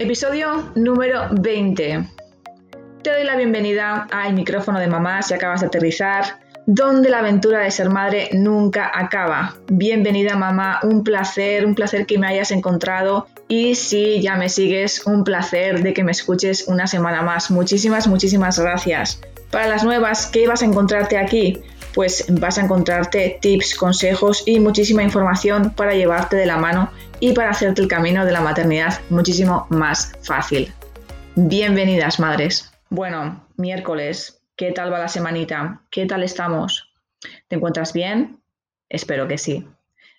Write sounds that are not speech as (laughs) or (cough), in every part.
Episodio número 20. Te doy la bienvenida al micrófono de mamá si acabas de aterrizar, donde la aventura de ser madre nunca acaba. Bienvenida mamá, un placer, un placer que me hayas encontrado y si ya me sigues, un placer de que me escuches una semana más. Muchísimas, muchísimas gracias. Para las nuevas, ¿qué vas a encontrarte aquí? Pues vas a encontrarte tips, consejos y muchísima información para llevarte de la mano y para hacerte el camino de la maternidad muchísimo más fácil. Bienvenidas, madres. Bueno, miércoles, ¿qué tal va la semanita? ¿Qué tal estamos? ¿Te encuentras bien? Espero que sí.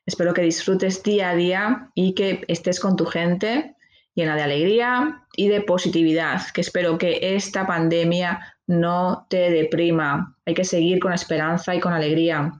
Espero que disfrutes día a día y que estés con tu gente llena de alegría y de positividad, que espero que esta pandemia no te deprima. Hay que seguir con esperanza y con alegría.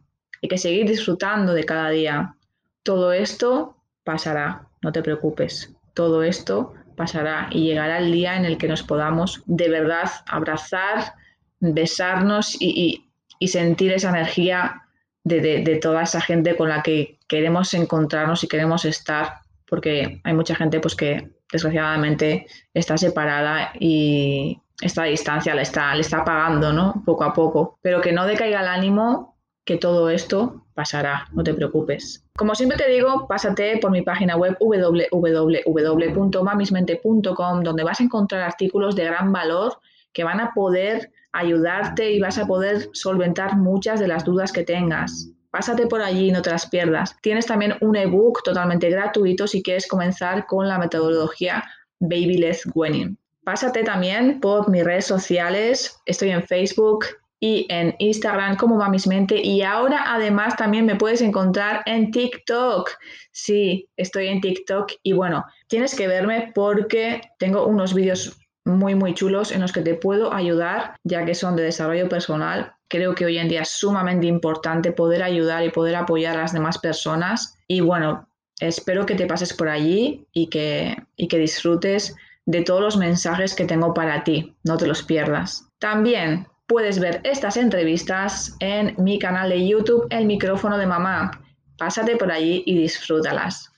Hay que seguir disfrutando de cada día. Todo esto pasará, no te preocupes. Todo esto pasará y llegará el día en el que nos podamos de verdad abrazar, besarnos y, sentir esa energía de, toda esa gente con la que queremos encontrarnos y queremos estar, porque hay mucha gente pues que desgraciadamente está separada y esta distancia le está, le está pagando, ¿no? Poco a poco, pero que no decaiga el ánimo que todo esto pasará, no te preocupes. Como siempre te digo, pásate por mi página web www.mamismente.com donde vas a encontrar artículos de gran valor que van a poder ayudarte y vas a poder solventar muchas de las dudas que tengas. Pásate por allí no te las pierdas. Tienes también un ebook totalmente gratuito si quieres comenzar con la metodología Baby Led Winning. Pásate también por mis redes sociales. Estoy en Facebook, y en Instagram como Mamismente y ahora además también me puedes encontrar en TikTok. Sí, estoy en TikTok y bueno, tienes que verme porque tengo unos vídeos muy muy chulos en los que te puedo ayudar ya que son de desarrollo personal. Creo que hoy en día es sumamente importante poder ayudar y poder apoyar a las demás personas y bueno, espero que te pases por allí y que, y que disfrutes de todos los mensajes que tengo para ti, no te los pierdas. También Puedes ver estas entrevistas en mi canal de YouTube El micrófono de mamá. Pásate por allí y disfrútalas.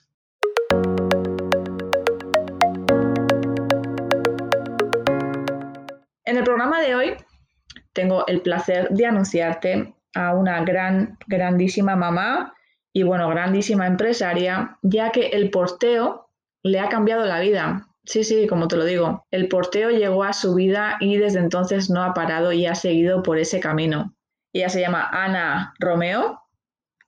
En el programa de hoy tengo el placer de anunciarte a una gran, grandísima mamá y bueno, grandísima empresaria, ya que el porteo le ha cambiado la vida. Sí, sí, como te lo digo, el porteo llegó a su vida y desde entonces no ha parado y ha seguido por ese camino. Ella se llama Ana Romeo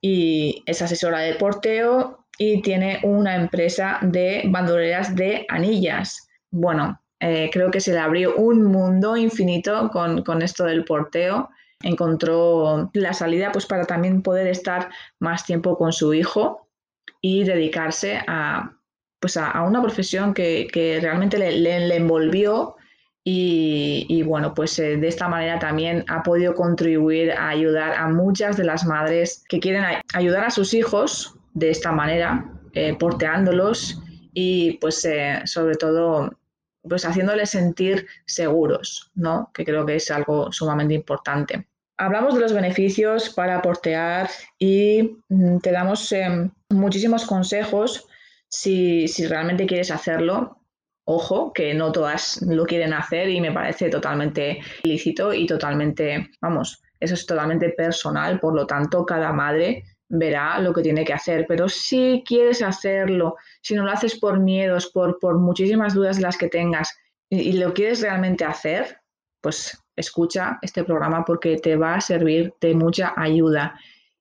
y es asesora de porteo y tiene una empresa de bandoleras de anillas. Bueno, eh, creo que se le abrió un mundo infinito con, con esto del porteo. Encontró la salida pues para también poder estar más tiempo con su hijo y dedicarse a, pues a, una profesión que, realmente le, envolvió y, bueno, pues eh, de esta manera también ha podido contribuir a ayudar a muchas de las madres que quieren ayudar a sus hijos de esta manera, eh, porteándolos y pues eh, sobre todo pues haciéndoles sentir seguros, ¿no? Que creo que es algo sumamente importante. Hablamos de los beneficios para portear y mm, te damos muchísimos consejos si, realmente quieres hacerlo, ojo, que no todas lo quieren hacer y me parece totalmente ilícito y totalmente, vamos, eso es totalmente personal, por lo tanto, cada madre verá lo que tiene que hacer, pero si quieres hacerlo, si no lo haces por miedos, por, por muchísimas dudas las que tengas y lo quieres realmente hacer, pues escucha este programa porque te va a servir de mucha ayuda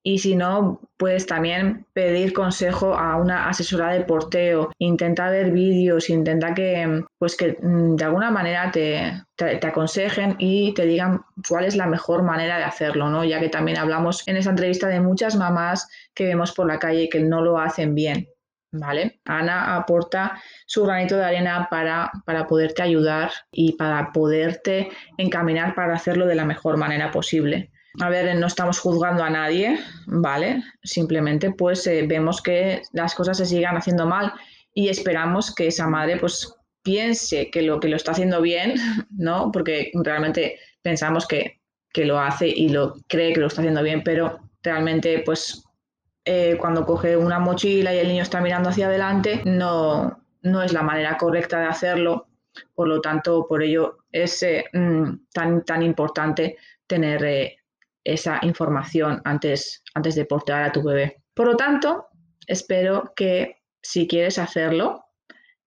y si no, puedes también pedir consejo a una asesora de porteo, intenta ver vídeos, intenta que, pues que mm, de alguna manera te, te, aconsejen y te digan cuál es la mejor manera de hacerlo, ¿no? Ya que también hablamos en esa entrevista de muchas mamás que vemos por la calle que no lo hacen bien. ¿Vale? Ana aporta su granito de arena para, para poderte ayudar y para poderte encaminar para hacerlo de la mejor manera posible. A ver, no estamos juzgando a nadie, ¿vale? Simplemente pues eh, vemos que las cosas se sigan haciendo mal y esperamos que esa madre pues piense que lo que lo está haciendo bien, (laughs) ¿no? Porque realmente pensamos que, lo hace y lo cree que lo está haciendo bien, pero realmente pues eh, cuando coge una mochila y el niño está mirando hacia adelante, no, no es la manera correcta de hacerlo. Por lo tanto, por ello es eh, mm, tan, tan importante tener esa información antes, antes de portear a tu bebé. Por lo tanto, espero que si quieres hacerlo,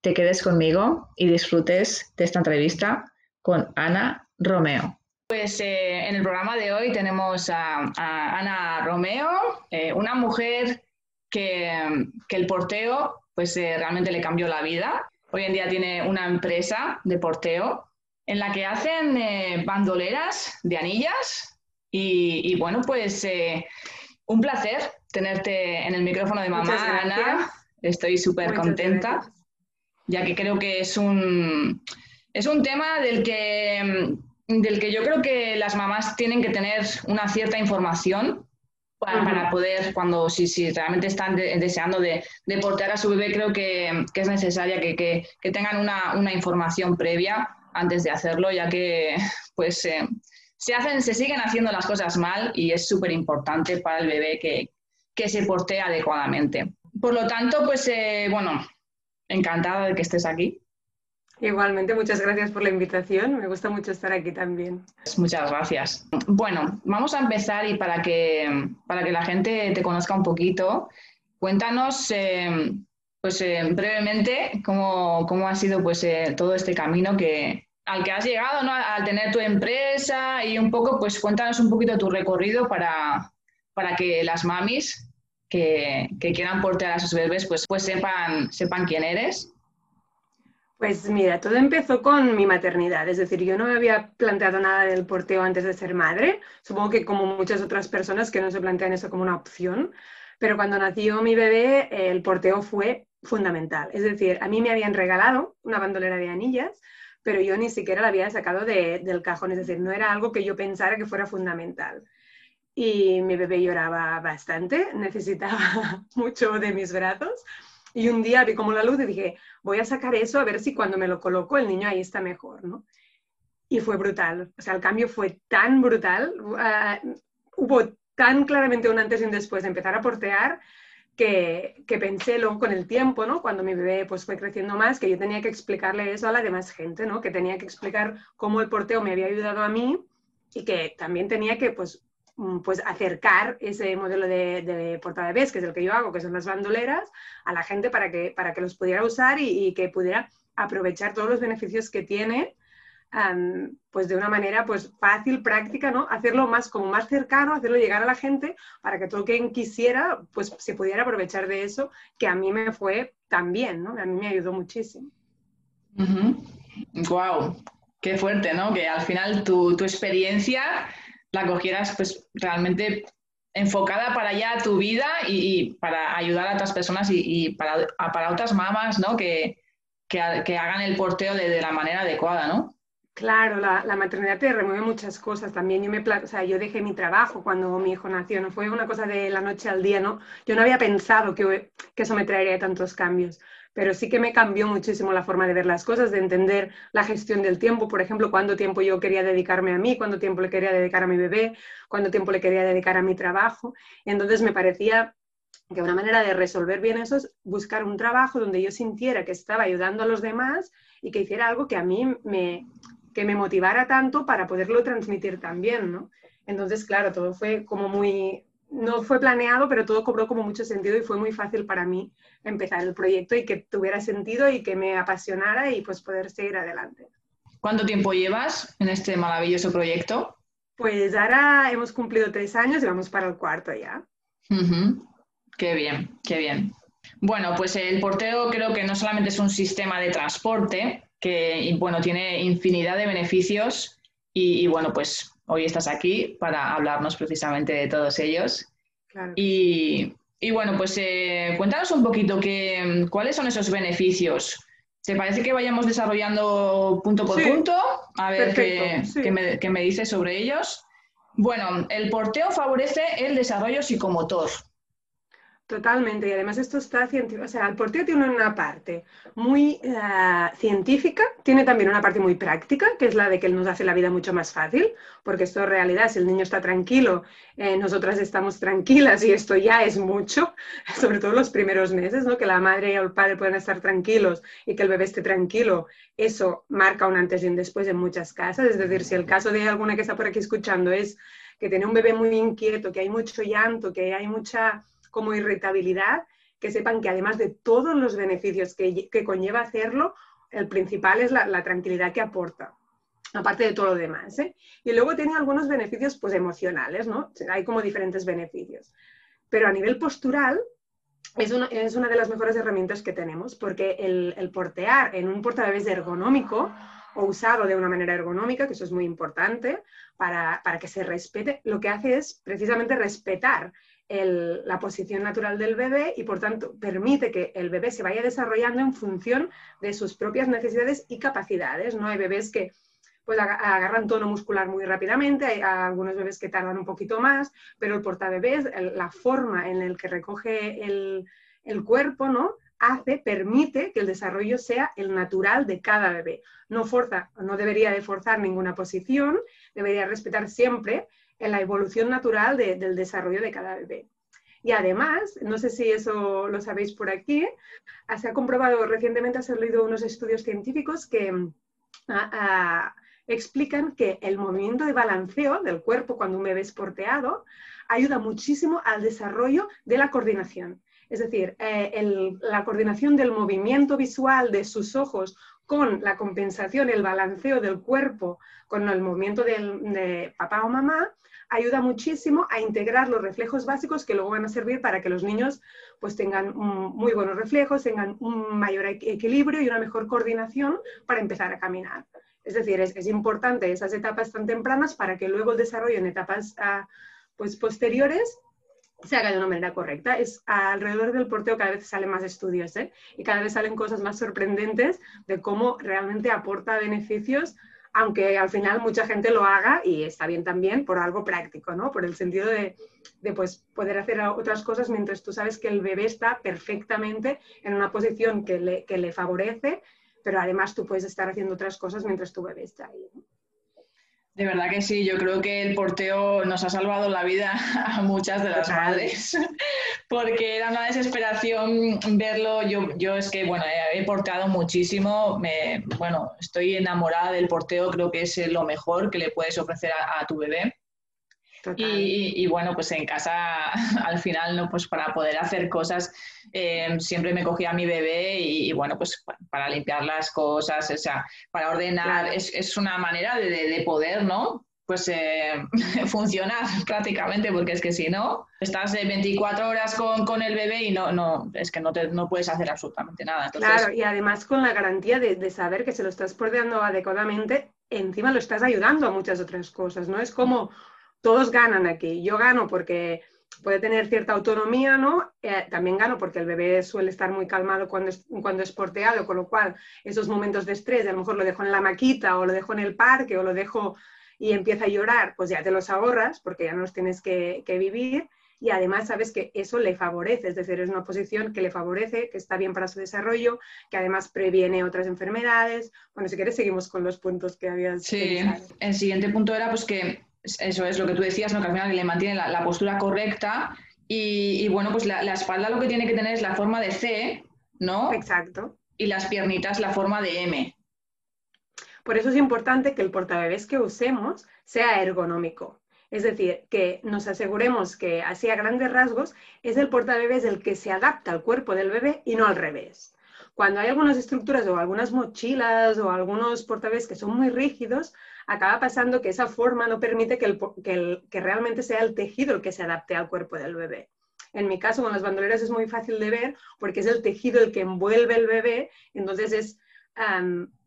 te quedes conmigo y disfrutes de esta entrevista con Ana Romeo. Pues eh, en el programa de hoy tenemos a, Ana Romeo, eh, una mujer que, el porteo pues eh, realmente le cambió la vida. Hoy en día tiene una empresa de porteo en la que hacen bandoleras de anillas y, y bueno, pues un placer tenerte en el micrófono de mamá, Ana. Estoy súper contenta, ya que creo que es un, es un tema del que, del que yo creo que las mamás tienen que tener una cierta información para, poder, cuando si, si realmente están deseando de, de, portear a su bebé, creo que, que es necesaria que, que, que tengan una, una, información previa antes de hacerlo, ya que pues eh, se, hacen, se siguen haciendo las cosas mal y es súper importante para el bebé que, que se portee adecuadamente. Por lo tanto, pues eh, bueno, encantada de que estés aquí. Igualmente, muchas gracias por la invitación. Me gusta mucho estar aquí también. Muchas gracias. Bueno, vamos a empezar y para que, para que la gente te conozca un poquito, cuéntanos eh, pues, eh, brevemente cómo, cómo, ha sido pues, todo este camino que, al que has llegado, al tener tu empresa y un poco, pues cuéntanos un poquito tu recorrido para, para que las mamis que, quieran portear a sus bebés, pues, pues sepan, sepan quién eres? Pues mira, todo empezó con mi maternidad, es decir, yo no me había planteado nada del porteo antes de ser madre, supongo que como muchas otras personas que no se plantean eso como una opción, pero cuando nació mi bebé el porteo fue fundamental, es decir, a mí me habían regalado una bandolera de anillas, pero yo ni siquiera la había sacado del cajón, es decir, no era algo que yo pensara que fuera fundamental y mi bebé lloraba bastante, (laughs) necesitaba (laughs) mucho de mis brazos. Y un día vi como la luz y dije, voy a sacar eso a ver si cuando me lo coloco el niño ahí está mejor, ¿no? Y fue brutal, o sea, el cambio fue tan brutal, uh, hubo tan claramente un antes y un después de empezar a portear que, pensé luego con el tiempo, ¿no? Cuando mi bebé pues fue creciendo más, que yo tenía que explicarle eso a la demás gente, ¿no? Que tenía que explicar cómo el porteo me había ayudado a mí y que también tenía que pues Mm, pues acercar ese modelo de, de bebés, que es el que yo hago, que son las bandoleras, a la gente para que, para que los pudiera usar y, que pudiera aprovechar todos los beneficios que tiene, pues de una manera pues fácil, práctica, ¿no? Hacerlo más como más cercano, hacerlo llegar a la gente para que todo quien quisiera pues se pudiera aprovechar de eso, que a mí me fue tan bien, ¿no? A mí me ayudó muchísimo. Wow, qué fuerte, ¿no? Que al final tu, tu experiencia la cogieras pues realmente enfocada para ya tu vida y, para ayudar a otras personas y, para, para, otras mamás, ¿no? Que, que, hagan el porteo de, la manera adecuada, ¿no? Claro, la, maternidad te remueve muchas cosas también. Yo, me, o sea, yo dejé mi trabajo cuando mi hijo nació, no fue una cosa de la noche al día, ¿no? Yo no había pensado que, eso me traería tantos cambios pero sí que me cambió muchísimo la forma de ver las cosas, de entender la gestión del tiempo, por ejemplo, cuánto tiempo yo quería dedicarme a mí, cuánto tiempo le quería dedicar a mi bebé, cuánto tiempo le quería dedicar a mi trabajo. Entonces me parecía que una manera de resolver bien eso es buscar un trabajo donde yo sintiera que estaba ayudando a los demás y que hiciera algo que a mí me, que me motivara tanto para poderlo transmitir también, ¿no? Entonces, claro, todo fue como muy, no fue planeado, pero todo cobró como mucho sentido y fue muy fácil para mí empezar el proyecto y que tuviera sentido y que me apasionara y pues poder seguir adelante. ¿Cuánto tiempo llevas en este maravilloso proyecto? Pues ahora hemos cumplido tres años y vamos para el cuarto ya. Qué bien, qué bien. Bueno, pues el porteo creo que no solamente es un sistema de transporte, que bueno, tiene infinidad de beneficios y, y bueno, pues hoy estás aquí para hablarnos precisamente de todos ellos. Y, bueno, pues eh, cuéntanos un poquito que, cuáles son esos beneficios. ¿Te parece que vayamos desarrollando punto por punto? A ver qué, me, qué me dices sobre ellos. Bueno, el porteo favorece el desarrollo psicomotor. Totalmente, y además esto está científico, o sea, el porteo tiene una parte muy eh, científica, tiene también una parte muy práctica, que es la de que nos hace la vida mucho más fácil, porque esto en realidad, si el niño está tranquilo, eh, nosotras estamos tranquilas y esto ya es mucho, (laughs) sobre todo los primeros meses, ¿no? Que la madre o el padre puedan estar tranquilos y que el bebé esté tranquilo, eso marca un antes y un después en muchas casas, es decir, si el caso de alguna que está por aquí escuchando es que tiene un bebé muy inquieto, que hay mucho llanto, que hay mucha como irritabilidad, que sepan que además de todos los beneficios que, conlleva hacerlo, el principal es la, tranquilidad que aporta, aparte de todo lo demás. ¿eh? Y luego tiene algunos beneficios pues, emocionales, ¿no? Hay como diferentes beneficios. Pero a nivel postural, es una, es una de las mejores herramientas que tenemos, porque el, el portear en un portabebés ergonómico o usado de una manera ergonómica, que eso es muy importante para, para que se respete, lo que hace es precisamente respetar la posición natural del bebé y por tanto permite que el bebé se vaya desarrollando en función de sus propias necesidades y capacidades. ¿no? Hay bebés que pues, agarran tono muscular muy rápidamente, hay algunos bebés que tardan un poquito más, pero el portabebés, la forma en la que recoge el, el cuerpo, ¿no? hace, permite que el desarrollo sea el natural de cada bebé. No forza, no debería de forzar ninguna posición, debería respetar siempre en la evolución natural del desarrollo de cada bebé. Y además, no sé si eso lo sabéis por aquí, se ha comprobado recientemente, se han leído unos estudios científicos que ah, explican que el movimiento de balanceo del cuerpo cuando un bebé es porteado ayuda muchísimo al desarrollo de la coordinación. Es decir, eh, la coordinación del movimiento visual de sus ojos con la compensación, el balanceo del cuerpo con el movimiento de papá o mamá, ayuda muchísimo a integrar los reflejos básicos que luego van a servir para que los niños pues tengan muy buenos reflejos, tengan un mayor equilibrio y una mejor coordinación para empezar a caminar. Es decir, es, importante esas etapas tan tempranas para que luego el desarrollo en etapas ah, pues, posteriores se haga de una manera correcta. Es alrededor del porteo cada vez salen más estudios ¿eh? y cada vez salen cosas más sorprendentes de cómo realmente aporta beneficios, aunque al final mucha gente lo haga y está bien también por algo práctico, ¿no? Por el sentido de, de pues, poder hacer otras cosas mientras tú sabes que el bebé está perfectamente en una posición que le, que le favorece, pero además tú puedes estar haciendo otras cosas mientras tu bebé está ahí. De verdad que sí, yo creo que el porteo nos ha salvado la vida (laughs) a muchas de las madres, (laughs) porque era una desesperación verlo. Yo, yo es que, bueno, he, porteado muchísimo, me, bueno, estoy enamorada del porteo, creo que es lo mejor que le puedes ofrecer a tu bebé. Y, bueno, pues en casa (laughs) al final, ¿no? Pues para poder hacer cosas, eh, siempre me cogía a mi bebé y, bueno, pues para limpiar las cosas, o sea, para ordenar, es, una manera de, poder, ¿no? Pues eh, (laughs) funcionar prácticamente, porque es que si no, estás 24 horas con, el bebé y no, no, es que no, te, no puedes hacer absolutamente nada. Claro, y además con la garantía de, de saber que se lo estás porteando adecuadamente, encima lo estás ayudando a muchas otras cosas, ¿no? Es como todos ganan aquí. Yo gano porque puede tener cierta autonomía, ¿no? Eh, también gano porque el bebé suele estar muy calmado cuando es, cuando es porteado, con lo cual esos momentos de estrés, a lo mejor lo dejo en la maquita o lo dejo en el parque o lo dejo y empieza a llorar, pues ya te los ahorras porque ya no los tienes que, vivir y además sabes que eso le favorece, es decir, es una posición que le favorece, que está bien para su desarrollo, que además previene otras enfermedades. Bueno, si quieres seguimos con los puntos que habías. Sí, el siguiente punto era pues que eso es lo que tú decías, ¿no? que al final le mantiene la, postura correcta y, bueno, pues la, espalda lo que tiene que tener es la forma de C, ¿no? Exacto. Y las piernitas la forma de M. Por eso es importante que el portabebés que usemos sea ergonómico. Es decir, que nos aseguremos que así a grandes rasgos es el portabebés el que se adapta al cuerpo del bebé y no al revés. Cuando hay algunas estructuras o algunas mochilas o algunos portabebés que son muy rígidos, acaba pasando que esa forma no permite que, el, que, realmente sea el tejido el que se adapte al cuerpo del bebé. En mi caso, con las bandoleras es muy fácil de ver porque es el tejido el que envuelve el bebé, entonces es,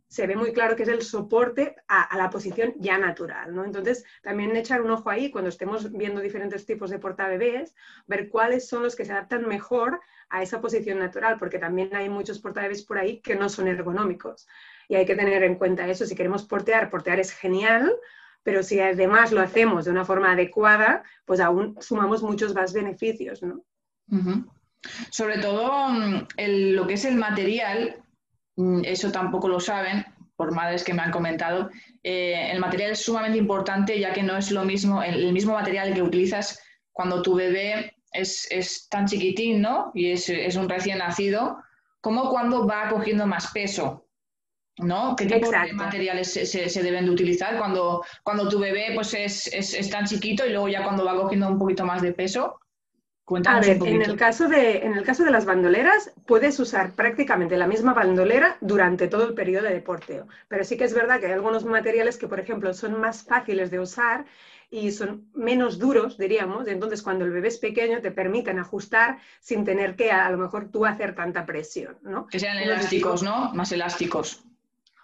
se ve muy claro que es el soporte a, la posición ya natural. ¿no? Entonces, también echar un ojo ahí cuando estemos viendo diferentes tipos de portabebés, ver cuáles son los que se adaptan mejor a esa posición natural, porque también hay muchos portabebés por ahí que no son ergonómicos y hay que tener en cuenta eso. Si queremos portear, portear es genial, pero si además lo hacemos de una forma adecuada, pues aún sumamos muchos más beneficios, ¿no? Sobre todo mm, lo que es el material, mm, eso tampoco lo saben, por madres que me han comentado. Eh, el material es sumamente importante ya que no es lo mismo, el, mismo material que utilizas cuando tu bebé es, tan chiquitín, ¿no? Y es, un recién nacido, como cuando va cogiendo más peso. ¿No? ¿Qué tipo de materiales se, deben de utilizar cuando, cuando tu bebé pues es, es, tan chiquito y luego ya cuando va cogiendo un poquito más de peso? a ver, en el, caso de, en el caso de las bandoleras, puedes usar prácticamente la misma bandolera durante todo el periodo de porteo. Pero sí que es verdad que hay algunos materiales que, por ejemplo, son más fáciles de usar y son menos duros, diríamos. Entonces, cuando el bebé es pequeño, te permiten ajustar sin tener que a, lo mejor tú hacer tanta presión, ¿no? Que sean elásticos, ¿no? Más elásticos.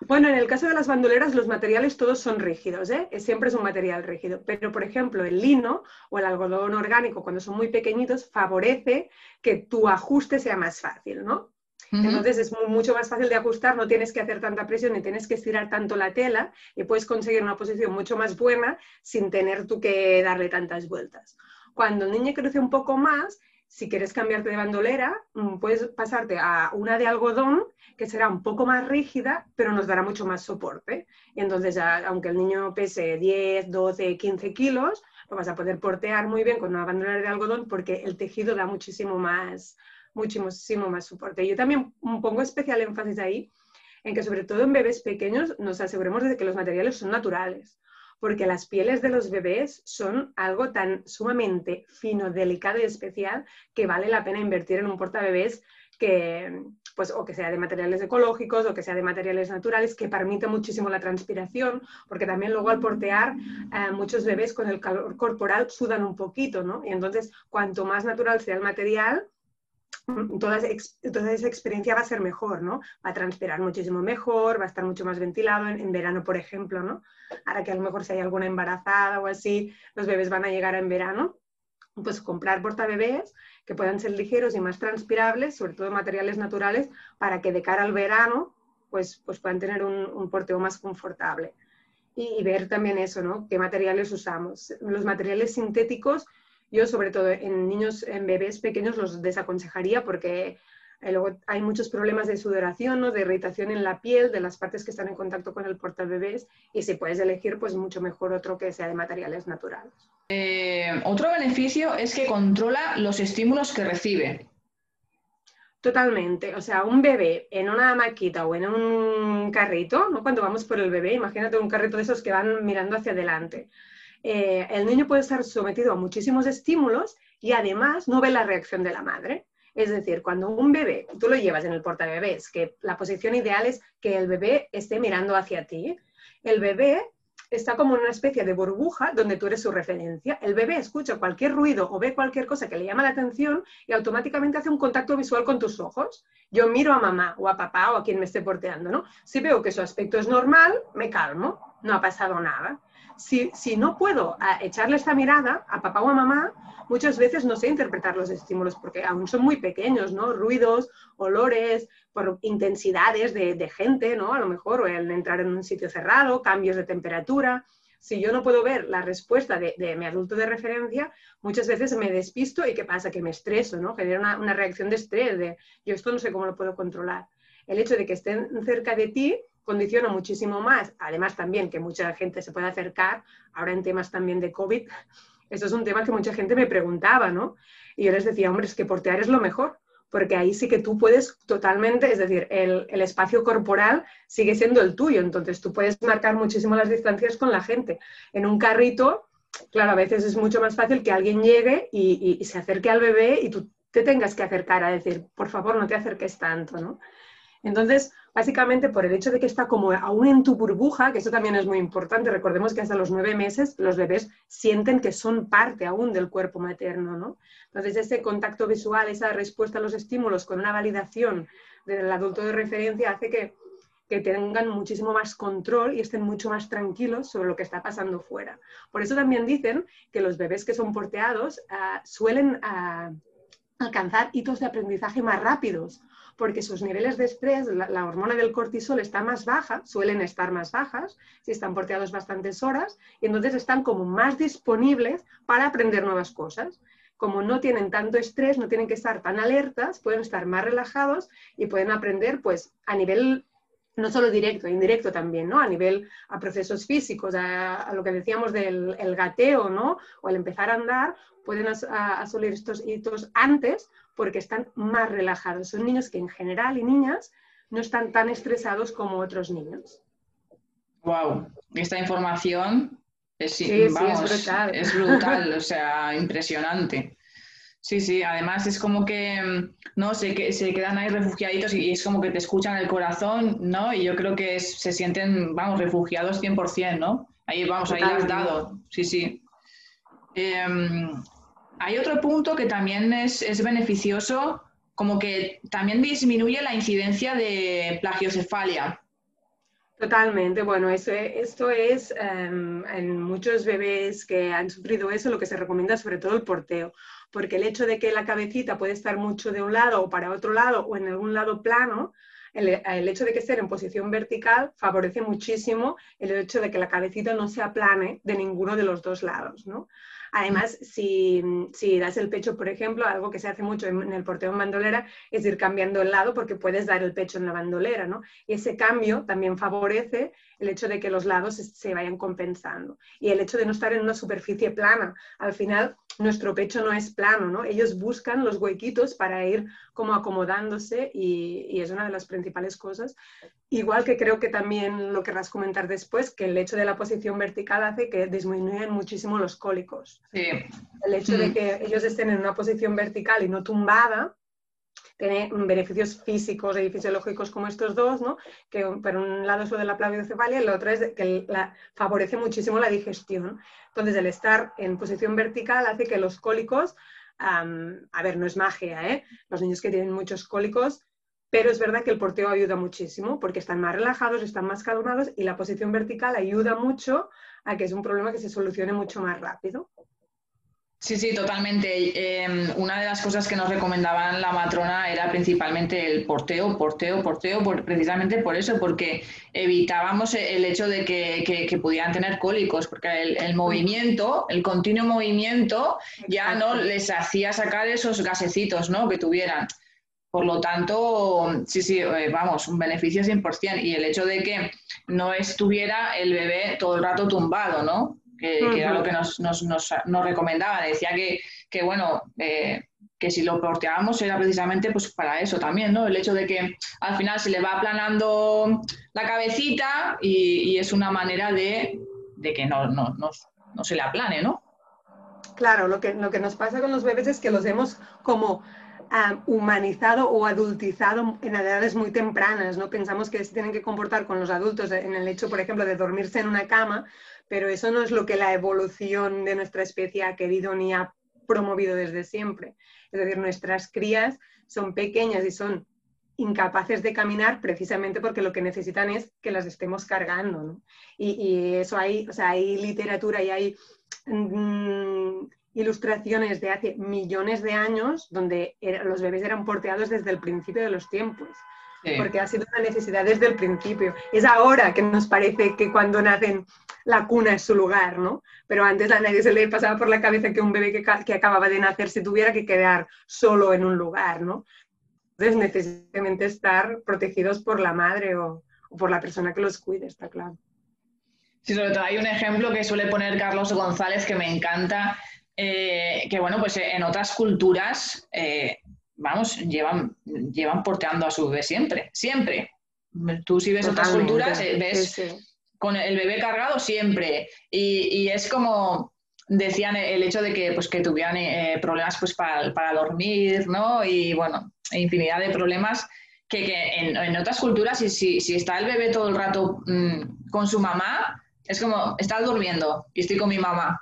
Bueno, en el caso de las bandoleras, los materiales todos son rígidos, ¿eh? siempre es un material rígido. Pero, por ejemplo, el lino o el algodón orgánico, cuando son muy pequeñitos, favorece que tu ajuste sea más fácil, ¿no? Entonces es mucho más fácil de ajustar, no tienes que hacer tanta presión ni tienes que estirar tanto la tela y puedes conseguir una posición mucho más buena sin tener tú que darle tantas vueltas. Cuando el niño crece un poco más, si quieres cambiarte de bandolera, mm, puedes pasarte a una de algodón que será un poco más rígida, pero nos dará mucho más soporte. Y entonces, aunque el niño pese 10, 12, 15 kilos, lo vas a poder portear muy bien con una bandolera de algodón porque el tejido da muchísimo más, muchísimo más soporte. Yo también pongo especial énfasis ahí en que sobre todo en bebés pequeños nos aseguremos de que los materiales son naturales porque las pieles de los bebés son algo tan sumamente fino, delicado y especial que vale la pena invertir en un portabebés que, pues, o que sea de materiales ecológicos o que sea de materiales naturales, que permite muchísimo la transpiración, porque también luego al portear eh, muchos bebés con el calor corporal sudan un poquito, ¿no? Y entonces, cuanto más natural sea el material, toda, esa experiencia va a ser mejor, ¿no? Va a transpirar muchísimo mejor, va a estar mucho más ventilado en, verano, por ejemplo, ¿no? Ahora que a lo mejor si hay alguna embarazada o así, los bebés van a llegar en verano, pues comprar portabebés que puedan ser ligeros y más transpirables, sobre todo materiales naturales, para que de cara al verano, pues, pues puedan tener un, porteo más confortable. Y ver también eso, ¿no? ¿Qué materiales usamos? Los materiales sintéticos yo, sobre todo en niños, en bebés pequeños, los desaconsejaría porque eh, luego hay muchos problemas de sudoración, o de irritación en la piel, de las partes que están en contacto con el portabebés, y si puedes elegir, pues mucho mejor otro que sea de materiales naturales. Eh, otro beneficio es que controla los estímulos que recibe. Totalmente. O sea, un bebé en una maquita o en un carrito, ¿no? cuando vamos por el bebé, imagínate un carrito de esos que van mirando hacia adelante. Eh, el niño puede estar sometido a muchísimos estímulos y además no ve la reacción de la madre. Es decir, cuando un bebé, tú lo llevas en el portabebés, que la posición ideal es que el bebé esté mirando hacia ti, el bebé está como en una especie de burbuja donde tú eres su referencia. El bebé escucha cualquier ruido o ve cualquier cosa que le llama la atención y automáticamente hace un contacto visual con tus ojos. Yo miro a mamá o a papá o a quien me esté porteando, ¿no? Si veo que su aspecto es normal, me calmo, no ha pasado nada si, no puedo echarle esta mirada a papá o a mamá, muchas veces no sé interpretar los estímulos porque aún son muy pequeños, ¿no? Ruidos, olores, por intensidades de, gente, ¿no? A lo mejor, el entrar en un sitio cerrado, cambios de temperatura. Si yo no puedo ver la respuesta de, mi adulto de referencia, muchas veces me despisto y ¿qué pasa? Que me estreso, ¿no? Genera una, una reacción de estrés, de yo esto no sé cómo lo puedo controlar. El hecho de que estén cerca de ti condiciona muchísimo más, además también que mucha gente se puede acercar, ahora en temas también de COVID, eso es un tema que mucha gente me preguntaba, ¿no? Y yo les decía, hombre, es que portear es lo mejor, porque ahí sí que tú puedes totalmente, es decir, el, espacio corporal sigue siendo el tuyo, entonces tú puedes marcar muchísimo las distancias con la gente. En un carrito, claro, a veces es mucho más fácil que alguien llegue y, y se acerque al bebé y tú te tengas que acercar a decir, por favor, no te acerques tanto, ¿no? Entonces, básicamente por el hecho de que está como aún en tu burbuja, que eso también es muy importante, recordemos que hasta los nueve meses los bebés sienten que son parte aún del cuerpo materno, ¿no? Entonces, ese contacto visual, esa respuesta a los estímulos con una validación del adulto de referencia hace que, tengan muchísimo más control y estén mucho más tranquilos sobre lo que está pasando fuera. Por eso también dicen que los bebés que son porteados ah, suelen ah, alcanzar hitos de aprendizaje más rápidos porque sus niveles de estrés, la, hormona del cortisol está más baja, suelen estar más bajas, si están porteados bastantes horas, y entonces están como más disponibles para aprender nuevas cosas. como no tienen tanto estrés, no tienen que estar tan alertas, pueden estar más relajados y pueden aprender pues a nivel no solo directo, indirecto también, ¿no? A nivel, a procesos físicos, a, lo que decíamos del el gateo, ¿no? O al empezar a andar, pueden estos hitos antes porque están más relajados. Son niños que en general y niñas no están tan estresados como otros niños. Wow, esta información es, es brutal. Es brutal, (laughs) o sea, impresionante. Sí, sí, además es como que, mm, ¿no? Se, se quedan ahí refugiaditos y es como que te escuchan el corazón, ¿no? Y yo creo que se sienten, vamos, refugiados 100%, ¿no? Ahí, vamos, ahí has dado, sí, sí. Em, hay otro punto que también es, es, beneficioso, como que también disminuye la incidencia de plagiocefalia. Totalmente, bueno, eso, esto es em, en muchos bebés que han sufrido eso, lo que se recomienda sobre todo el porteo, porque el hecho de que la cabecita puede estar mucho de un lado o para otro lado o en algún lado plano, el, el, hecho de que esté en posición vertical favorece muchísimo el hecho de que la cabecita no se aplane de ninguno de los dos lados, ¿no? Además, si, das el pecho, por ejemplo, algo que se hace mucho en, el porteo en bandolera es ir cambiando el lado porque puedes dar el pecho en la bandolera, ¿no? Y ese cambio también favorece el hecho de que los lados se vayan compensando. Y el hecho de no estar en una superficie plana. Al final, nuestro pecho no es plano, ¿no? Ellos buscan los huequitos para ir como acomodándose y, y es una de las principales cosas Igual que creo que también lo querrás comentar después, que el hecho de la posición vertical hace que disminuyan muchísimo los cólicos. Sí. El hecho de mm. que ellos estén en una posición vertical y no tumbada tiene beneficios físicos y fisiológicos como estos dos, ¿no? Que por un lado es lo de la plagiocefalia y el otro es que favorece muchísimo la digestión. Entonces, el estar en posición vertical hace que los cólicos, a ver, no es magia, ¿eh? Los niños que tienen muchos cólicos pero es verdad que el porteo ayuda muchísimo porque están más relajados, están más calmados y la posición vertical ayuda mucho a que es un problema que se solucione mucho más rápido. Sí, sí, totalmente. Em, una de las cosas que nos recomendaban la matrona era principalmente el porteo, porteo, porteo, precisamente por eso, porque evitábamos el hecho de que, pudieran tener cólicos, porque el, el, movimiento, el continuo movimiento, ya no les hacía sacar esos gasecitos ¿no? que tuvieran. Por lo tanto, sí, sí, eh, vamos, un beneficio 100%. Y el hecho de que no estuviera el bebé todo el rato tumbado, ¿no? Que, era lo que nos, nos, nos, recomendaba. Decía que, que bueno, eh, que si lo porteábamos era precisamente pues para eso también, ¿no? El hecho de que al final se le va aplanando la cabecita y, es una manera de, de que no, no, no, no, se le aplane, ¿no? Claro, lo que, lo que nos pasa con los bebés es que los vemos como humanizado o adultizado en edades muy tempranas, ¿no? Pensamos que se tienen que comportar con los adultos en el hecho, por ejemplo, de dormirse en una cama, pero eso no es lo que la evolución de nuestra especie ha querido ni ha promovido desde siempre. Es decir, nuestras crías son pequeñas y son incapaces de caminar precisamente porque lo que necesitan es que las estemos cargando. ¿no? Y, eso hay, o sea, hay literatura y hay mm, ilustraciones de hace millones de años donde los bebés eran porteados desde el principio de los tiempos. Porque ha sido una necesidad desde el principio. Es ahora que nos parece que cuando nacen la cuna es su lugar, ¿no? Pero antes a nadie se le pasaba por la cabeza que un bebé que, acababa de nacer se tuviera que quedar solo en un lugar, ¿no? Entonces necesariamente estar protegidos por la madre o, o por la persona que los cuide, está claro. Sí, sobre todo hay un ejemplo que suele poner Carlos González que me encanta, eh, que bueno, pues en otras culturas, eh, vamos, llevan, llevan porteando a su bebé siempre, siempre. Tú si ves otras culturas, eh, ves con el bebé cargado siempre. Y, es como decían el hecho de que, pues, que tuvieran problemas pues, para, dormir, ¿no? Y bueno, infinidad de problemas que, en, otras culturas, si, si, está el bebé todo el rato mm, con su mamá, es como, está durmiendo y estoy con mi mamá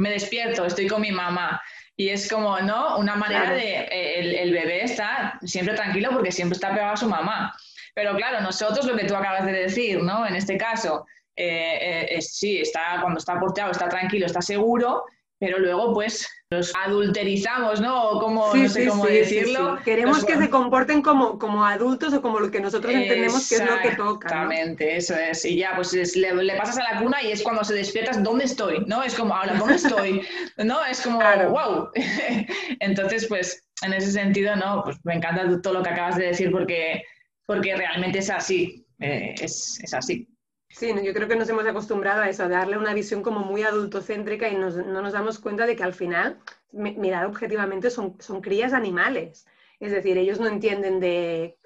me despierto, estoy con mi mamá. Y es como, ¿no? Una manera de, eh, el, bebé está siempre tranquilo porque siempre está pegado a su mamá. Pero claro, nosotros lo que tú acabas de decir, ¿no? En este caso, eh, eh, sí, está, cuando está porteado, está tranquilo, está seguro, pero luego pues los adulterizamos, ¿no? O como, no sé cómo decirlo. Queremos que se comporten como, como adultos o como lo que nosotros entendemos que es lo que toca. Exactamente, eso es. Y ya, pues le, pasas a la cuna y es cuando se despiertas, ¿dónde estoy? ¿No? Es como, ahora, ¿dónde estoy? (laughs) ¿No? Es como, wow. (laughs) Entonces, pues, en ese sentido, ¿no? Pues me encanta todo lo que acabas de decir porque, porque realmente es así. Eh, es, es así. Sí, yo creo que nos hemos acostumbrado a eso, a darle una visión como muy adultocéntrica y no nos damos cuenta de que al final, mirad objetivamente, son, son crías animales. Es decir, ellos no entienden de,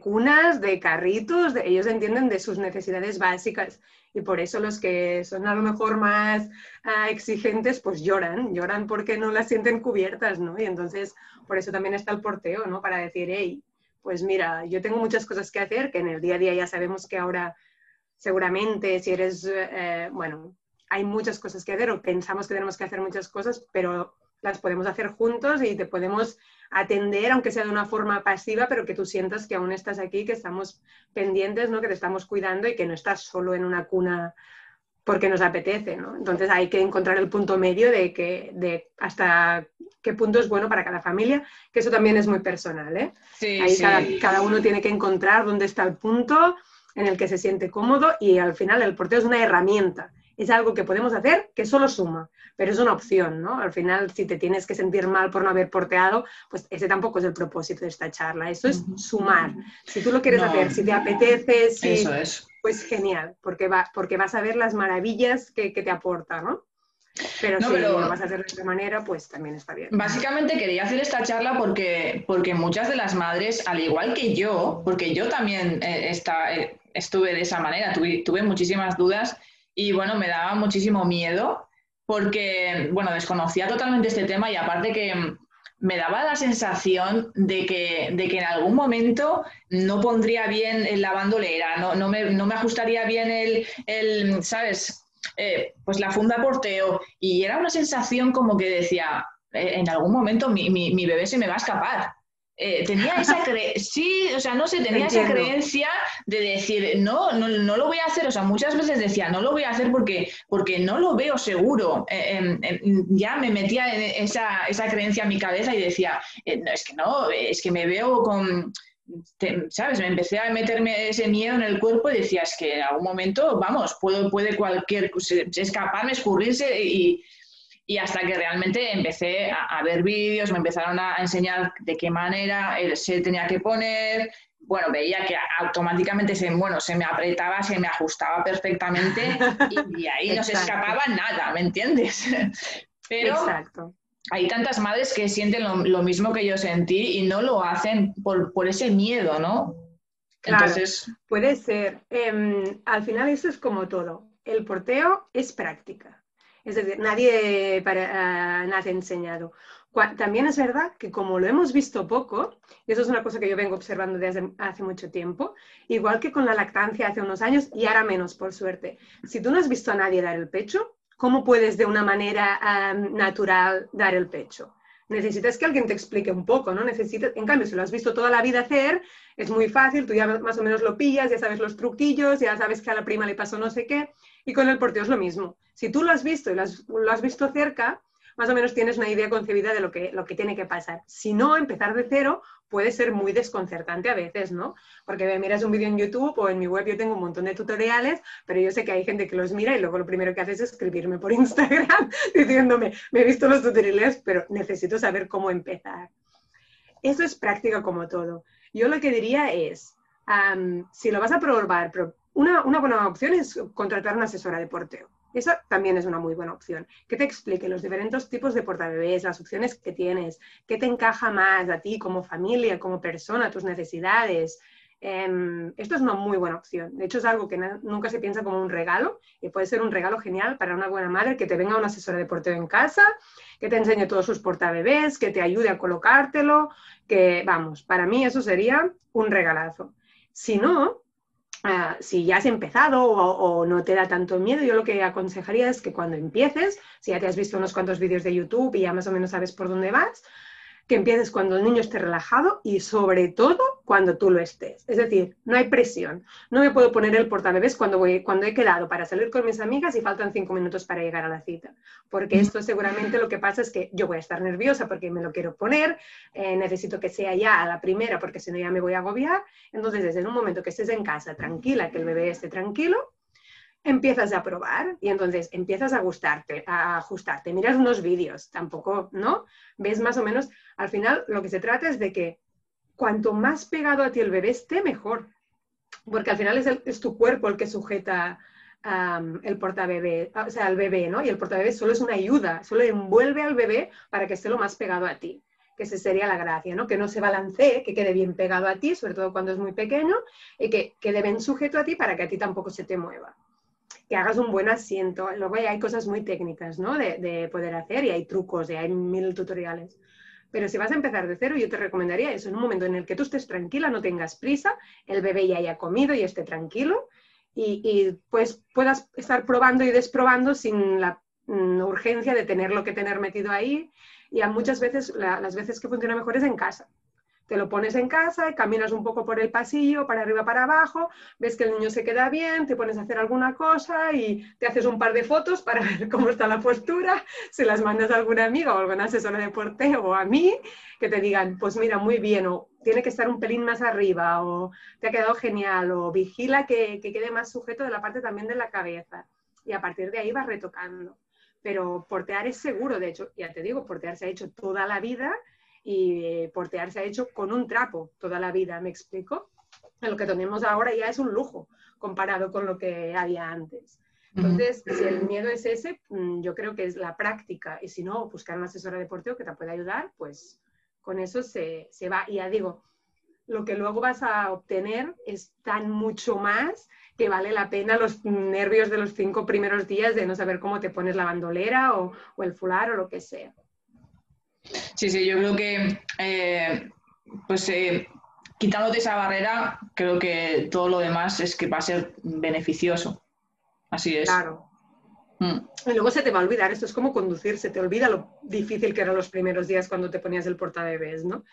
cunas, de carritos, ellos entienden de sus necesidades básicas. Y por eso los que son a lo mejor más ah, exigentes, pues lloran, lloran porque no las sienten cubiertas, ¿no? Y entonces, por eso también está el porteo, ¿no? Para decir, hey, pues mira, yo tengo muchas cosas que hacer, que en el día a día ya sabemos que ahora seguramente si eres, eh, bueno, hay muchas cosas que hacer o pensamos que tenemos que hacer muchas cosas, pero las podemos hacer juntos y te podemos atender, aunque sea de una forma pasiva, pero que tú sientas que aún estás aquí, que estamos pendientes, ¿no? que te estamos cuidando y que no estás solo en una cuna porque nos apetece. ¿no? Entonces hay que encontrar el punto medio de, que, de hasta qué punto es bueno para cada familia, que eso también es muy personal. ¿eh? Ahí Cada, cada uno tiene que encontrar dónde está el punto en el que se siente cómodo y al final el porteo es una herramienta. Es algo que podemos hacer que solo suma, pero es una opción, ¿no? Al final, si te tienes que sentir mal por no haber porteado, pues ese tampoco es el propósito de esta charla. Eso es sumar. Si tú lo quieres hacer, si te apetece, si, pues genial, porque, va, porque vas a ver las maravillas que, que te aporta, ¿no? Pero si lo vas a hacer de otra manera, pues también está bien. Básicamente quería hacer esta charla porque, porque muchas de las madres, al igual que yo, porque yo también eh, eh, estuve de esa manera, tuve, tuve muchísimas dudas y bueno, me daba muchísimo miedo porque, bueno, desconocía totalmente este tema y aparte que me daba la sensación de que, de que en algún momento no pondría bien la bandolera, no, no, me, no me ajustaría bien el, el, ¿sabes? Eh, pues la funda porteo y era una sensación como que decía, eh, en algún momento mi, mi, bebé se me va a escapar. Eh, tenía esa sí, o sea, no sé, tenía esa creencia de decir, no, no, no, lo voy a hacer, o sea, muchas veces decía, no lo voy a hacer porque, porque no lo veo seguro. Em, em, ya me metía en esa, esa creencia en mi cabeza y decía, no, es que no, es que me veo con, ¿sabes? Me empecé a meterme ese miedo en el cuerpo y decía, es que en algún momento, vamos, puedo, puede cualquier, escaparme, escurrirse y, y hasta que realmente empecé a, ver vídeos, me empezaron a enseñar de qué manera se tenía que poner, bueno, veía que automáticamente se, bueno, se me apretaba, se me ajustaba perfectamente y, ahí no se escapaba nada, ¿me entiendes? (laughs) Pero Exacto hay tantas madres que sienten lo, mismo que yo sentí y no lo hacen por, ese miedo, ¿no? Claro, Entonces... puede ser. Em, al final eso es como todo. El porteo es práctica. Es decir, nadie para, uh, nace enseñado. También es verdad que como lo hemos visto poco, y eso es una cosa que yo vengo observando desde hace mucho tiempo, igual que con la lactancia hace unos años y ahora menos, por suerte, si tú no has visto a nadie dar el pecho, ¿cómo puedes de una manera natural dar el pecho? Necesitas que alguien te explique un poco, ¿no? Necesitas, en cambio, si lo has visto toda la vida hacer, es muy fácil, tú ya más o menos lo pillas, ya sabes los truquillos, ya sabes que a la prima le pasó no sé qué, y con el porteo es lo mismo. Si tú lo has visto y lo has visto cerca, más o menos tienes una idea concebida de lo que, lo que tiene que pasar. Si no, empezar de cero puede ser muy desconcertante a veces, ¿no? Porque miras un vídeo en YouTube o en mi web yo tengo un montón de tutoriales, pero yo sé que hay gente que los mira y luego lo primero que hace es escribirme por (laughs) Instagram diciéndome, me he visto los tutoriales, pero necesito saber cómo empezar. Eso es práctica como todo. Yo lo que diría es, si lo vas a probar, una, una buena opción es contratar una asesora de porteo esa también es una muy buena opción. Que te explique los diferentes tipos de portabebés, las opciones que tienes, qué te encaja más a ti como familia, como persona, tus necesidades. Em, esto es una muy buena opción. De hecho, es algo que nunca se piensa como un regalo y puede ser un regalo genial para una buena madre que te venga una asesora de porteo en casa, que te enseñe todos sus portabebés, que te ayude a colocártelo, que vamos, para mí eso sería un regalazo. Si no, Ah, si ya has empezado o, no te da tanto miedo, yo lo que aconsejaría es que cuando empieces, si ya te has visto unos cuantos vídeos de YouTube y ya más o menos sabes por dónde vas, que empieces cuando el niño esté relajado y sobre todo cuando tú lo estés. Es decir, no hay presión. No me puedo poner el portabebés cuando, voy, cuando he quedado para salir con mis amigas y faltan cinco minutos para llegar a la cita. Porque esto seguramente lo que pasa es que yo voy a estar nerviosa porque me lo quiero poner, eh, necesito que sea ya a la primera porque si no ya me voy a agobiar. Entonces, desde un momento que estés en casa tranquila, que el bebé esté tranquilo, empiezas a probar y entonces empiezas a gustarte, a ajustarte, miras unos vídeos, tampoco, ¿no? Ves más o menos, al final lo que se trata es de que cuanto más pegado a ti el bebé esté, mejor, porque al final es, tu cuerpo el que sujeta el portabebé, o sea, el bebé, ¿no? Y el portabebé solo es una ayuda, solo envuelve al bebé para que esté lo más pegado a ti que esa sería la gracia, ¿no? Que no se balancee, que quede bien pegado a ti, sobre todo cuando es muy pequeño, y que quede bien sujeto a ti para que a ti tampoco se te mueva que hagas un buen asiento. Luego hay cosas muy técnicas, ¿no? De, poder hacer y hay trucos y hay mil tutoriales. Pero si vas a empezar de cero, yo te recomendaría eso, en un momento en el que tú estés tranquila, no tengas prisa, el bebé ya haya comido y esté tranquilo y, pues puedas estar probando y desprobando sin la mm, urgencia de tenerlo que tener metido ahí. Y a muchas veces, las veces que funciona mejor es en casa te lo pones en casa y caminas un poco por el pasillo, para arriba, para abajo, ves que el niño se queda bien, te pones a hacer alguna cosa y te haces un par de fotos para (laughs) ver cómo está la postura, se las mandas a alguna amiga o alguna asesora de porteo o a mí, que te digan, pues mira, muy bien, o tiene que estar un pelín más arriba, o te ha quedado genial, o vigila que, que quede más sujeto de la parte también de la cabeza. Y a partir de ahí vas retocando. Pero portear es seguro, de hecho, ya te digo, portear se ha hecho toda la vida y eh, portear se ha hecho con un trapo toda la vida, ¿me explico? Lo que tenemos ahora ya es un lujo comparado con lo que había antes. Entonces, si el miedo es ese, mm, yo creo que es la práctica y si no, buscar una asesora de porteo que te pueda ayudar, pues con eso se, se va. Y ya digo, lo que luego vas a obtener es tan mucho más que vale la pena los nervios de los cinco primeros días de no saber cómo te pones la bandolera o, o el fular o lo que sea. Sí, sí, yo creo que eh, pues eh, quitándote esa barrera, creo que todo lo demás es que va a ser beneficioso. Así es. Claro. Mm. Y luego se te va a olvidar, esto es como conducir, se te olvida lo difícil que eran los primeros días cuando te ponías el portabebés, ¿no?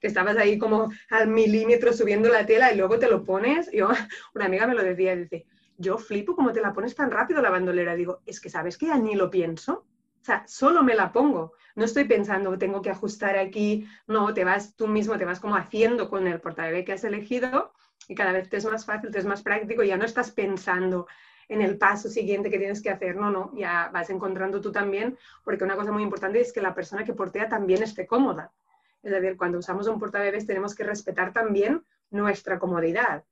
Que estabas ahí como al milímetro subiendo la tela y luego te lo pones. Yo, (laughs) una amiga me lo decía, dice, yo flipo como te la pones tan rápido la bandolera. Digo, es que sabes que ya ni lo pienso. O sea, solo me la pongo. No estoy pensando, tengo que ajustar aquí. No, te vas tú mismo, te vas como haciendo con el portabebé que has elegido y cada vez te es más fácil, te es más práctico. Ya no estás pensando en el paso siguiente que tienes que hacer. No, no, ya vas encontrando tú también, porque una cosa muy importante es que la persona que portea también esté cómoda. Es decir, cuando usamos un portabebés tenemos que respetar también nuestra comodidad.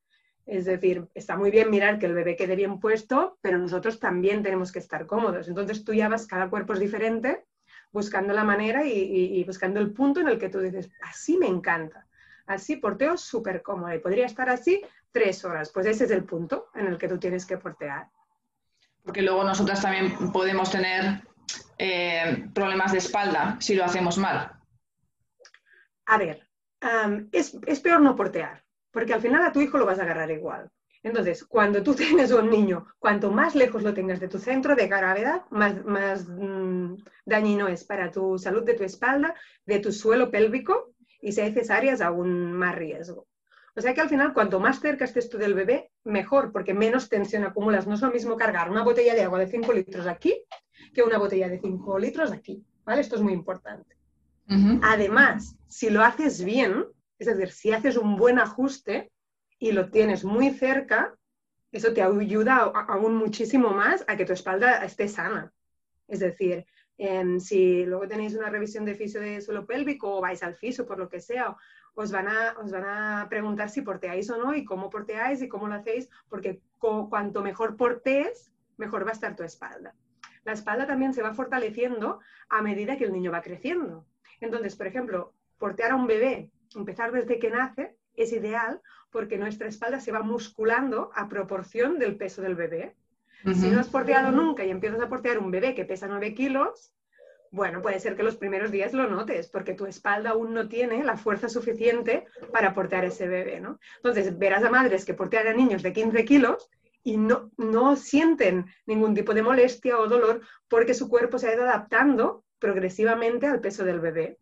Es decir, está muy bien mirar que el bebé quede bien puesto, pero nosotros también tenemos que estar cómodos. Entonces tú ya vas, cada cuerpo es diferente, buscando la manera y, buscando el punto en el que tú dices, así me encanta, así porteo súper cómodo y podría estar así tres horas. Pues ese es el punto en el que tú tienes que portear. Porque luego nosotras también podemos tener eh, problemas de espalda si lo hacemos mal. A ver, es peor no portear porque al final a tu hijo lo vas a agarrar igual. Entonces, cuando tú (laughs) tienes un niño, cuanto más lejos lo tengas de tu centro de gravedad, más, más mm, dañino es para tu salud de tu espalda, de tu suelo pélvico y si hay cesáreas, aún más riesgo. O sea que al final, cuanto más cerca estés tú del bebé, mejor, porque menos tensión acumulas. No es lo mismo cargar una botella de agua de 5 litros aquí que una botella de 5 litros aquí. ¿vale? Esto es muy importante. Además, si lo haces bien, es decir, si haces un buen ajuste y lo tienes muy cerca, eso te ayuda aún muchísimo más a que tu espalda esté sana. Es decir, em, si luego tenéis una revisión de fisio de suelo pélvico o vais al fisio por lo que sea, os van, a, os van a preguntar si porteáis o no y cómo porteáis y cómo lo hacéis, porque cuanto mejor portees, mejor va a estar tu espalda. La espalda también se va fortaleciendo a medida que el niño va creciendo. Entonces, por ejemplo, portear a un bebé empezar desde que nace es ideal porque nuestra espalda se va musculando a proporción del peso del bebé. Si no has porteado nunca y empiezas a portear un bebé que pesa 9 kilos, bueno, puede ser que los primeros días lo notes, porque tu espalda aún no tiene la fuerza suficiente para portear ese bebé, ¿no? Entonces, verás a madres que portean a niños de 15 kilos y no, no sienten ningún tipo de molestia o dolor porque su cuerpo se ha ido adaptando progresivamente al peso del bebé.